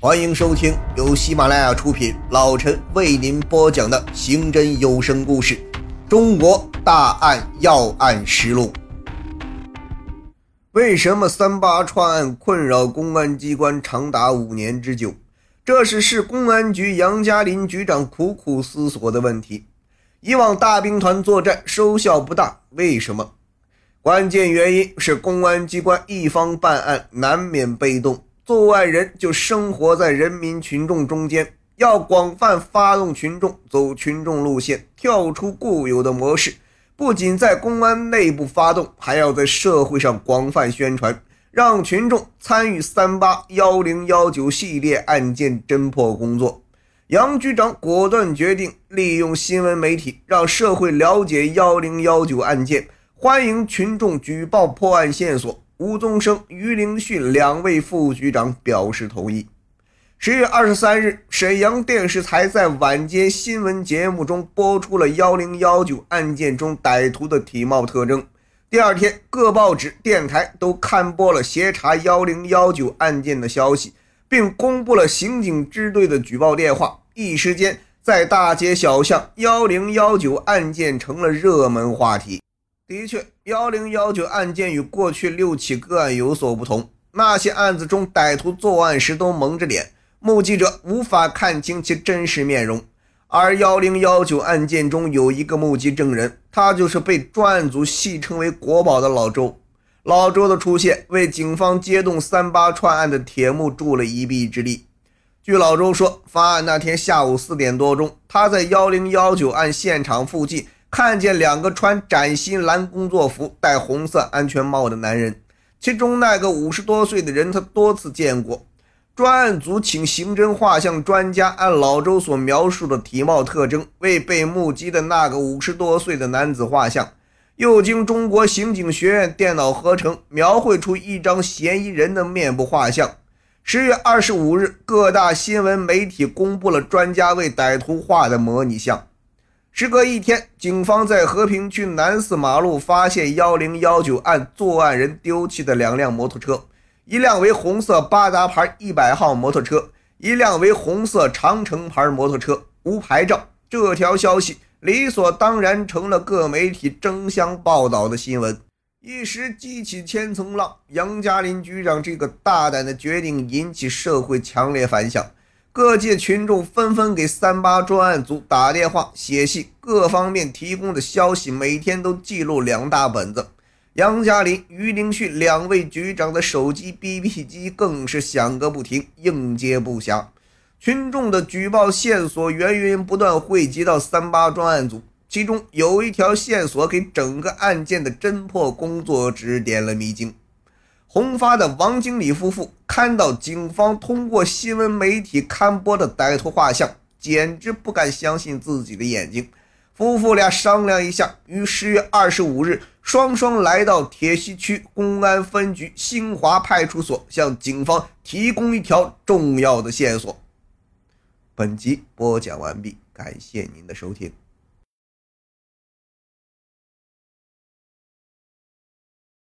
欢迎收听由喜马拉雅出品，老陈为您播讲的刑侦有声故事《中国大案要案实录》。为什么三八串案困扰公安机关长达五年之久？这是市公安局杨家林局长苦苦思索的问题。以往大兵团作战收效不大，为什么？关键原因是公安机关一方办案难免被动。作案人就生活在人民群众中间，要广泛发动群众，走群众路线，跳出固有的模式。不仅在公安内部发动，还要在社会上广泛宣传，让群众参与三八幺零幺九系列案件侦破工作。杨局长果断决定利用新闻媒体，让社会了解幺零幺九案件，欢迎群众举报破案线索。吴宗生、于凌迅两位副局长表示同意。十月二十三日，沈阳电视台在晚间新闻节目中播出了幺零幺九案件中歹徒的体貌特征。第二天，各报纸、电台都刊播了协查幺零幺九案件的消息，并公布了刑警支队的举报电话。一时间，在大街小巷，幺零幺九案件成了热门话题。的确，幺零幺九案件与过去六起个案有所不同。那些案子中，歹徒作案时都蒙着脸，目击者无法看清其真实面容。而幺零幺九案件中有一个目击证人，他就是被专案组戏称为“国宝”的老周。老周的出现，为警方揭动三八串案的铁幕助了一臂之力。据老周说，发案那天下午四点多钟，他在幺零幺九案现场附近。看见两个穿崭新蓝工作服、戴红色安全帽的男人，其中那个五十多岁的人他多次见过。专案组请刑侦画像专家按老周所描述的体貌特征，为被目击的那个五十多岁的男子画像，又经中国刑警学院电脑合成，描绘出一张嫌疑人的面部画像。十月二十五日，各大新闻媒体公布了专家为歹徒画的模拟像。时隔一天，警方在和平区南四马路发现幺零幺九案作案人丢弃的两辆摩托车，一辆为红色八达牌一百号摩托车，一辆为红色长城牌摩托车，无牌照。这条消息理所当然成了各媒体争相报道的新闻，一时激起千层浪。杨家林局长这个大胆的决定引起社会强烈反响。各界群众纷纷给三八专案组打电话、写信，各方面提供的消息每天都记录两大本子。杨家林、于林旭两位局长的手机 BP 机更是响个不停，应接不暇。群众的举报线索源源不断汇集到三八专案组，其中有一条线索给整个案件的侦破工作指点了迷津。红发的王经理夫妇看到警方通过新闻媒体刊播的歹徒画像，简直不敢相信自己的眼睛。夫妇俩商量一下，于十月二十五日双双来到铁西区公安分局新华派出所，向警方提供一条重要的线索。本集播讲完毕，感谢您的收听。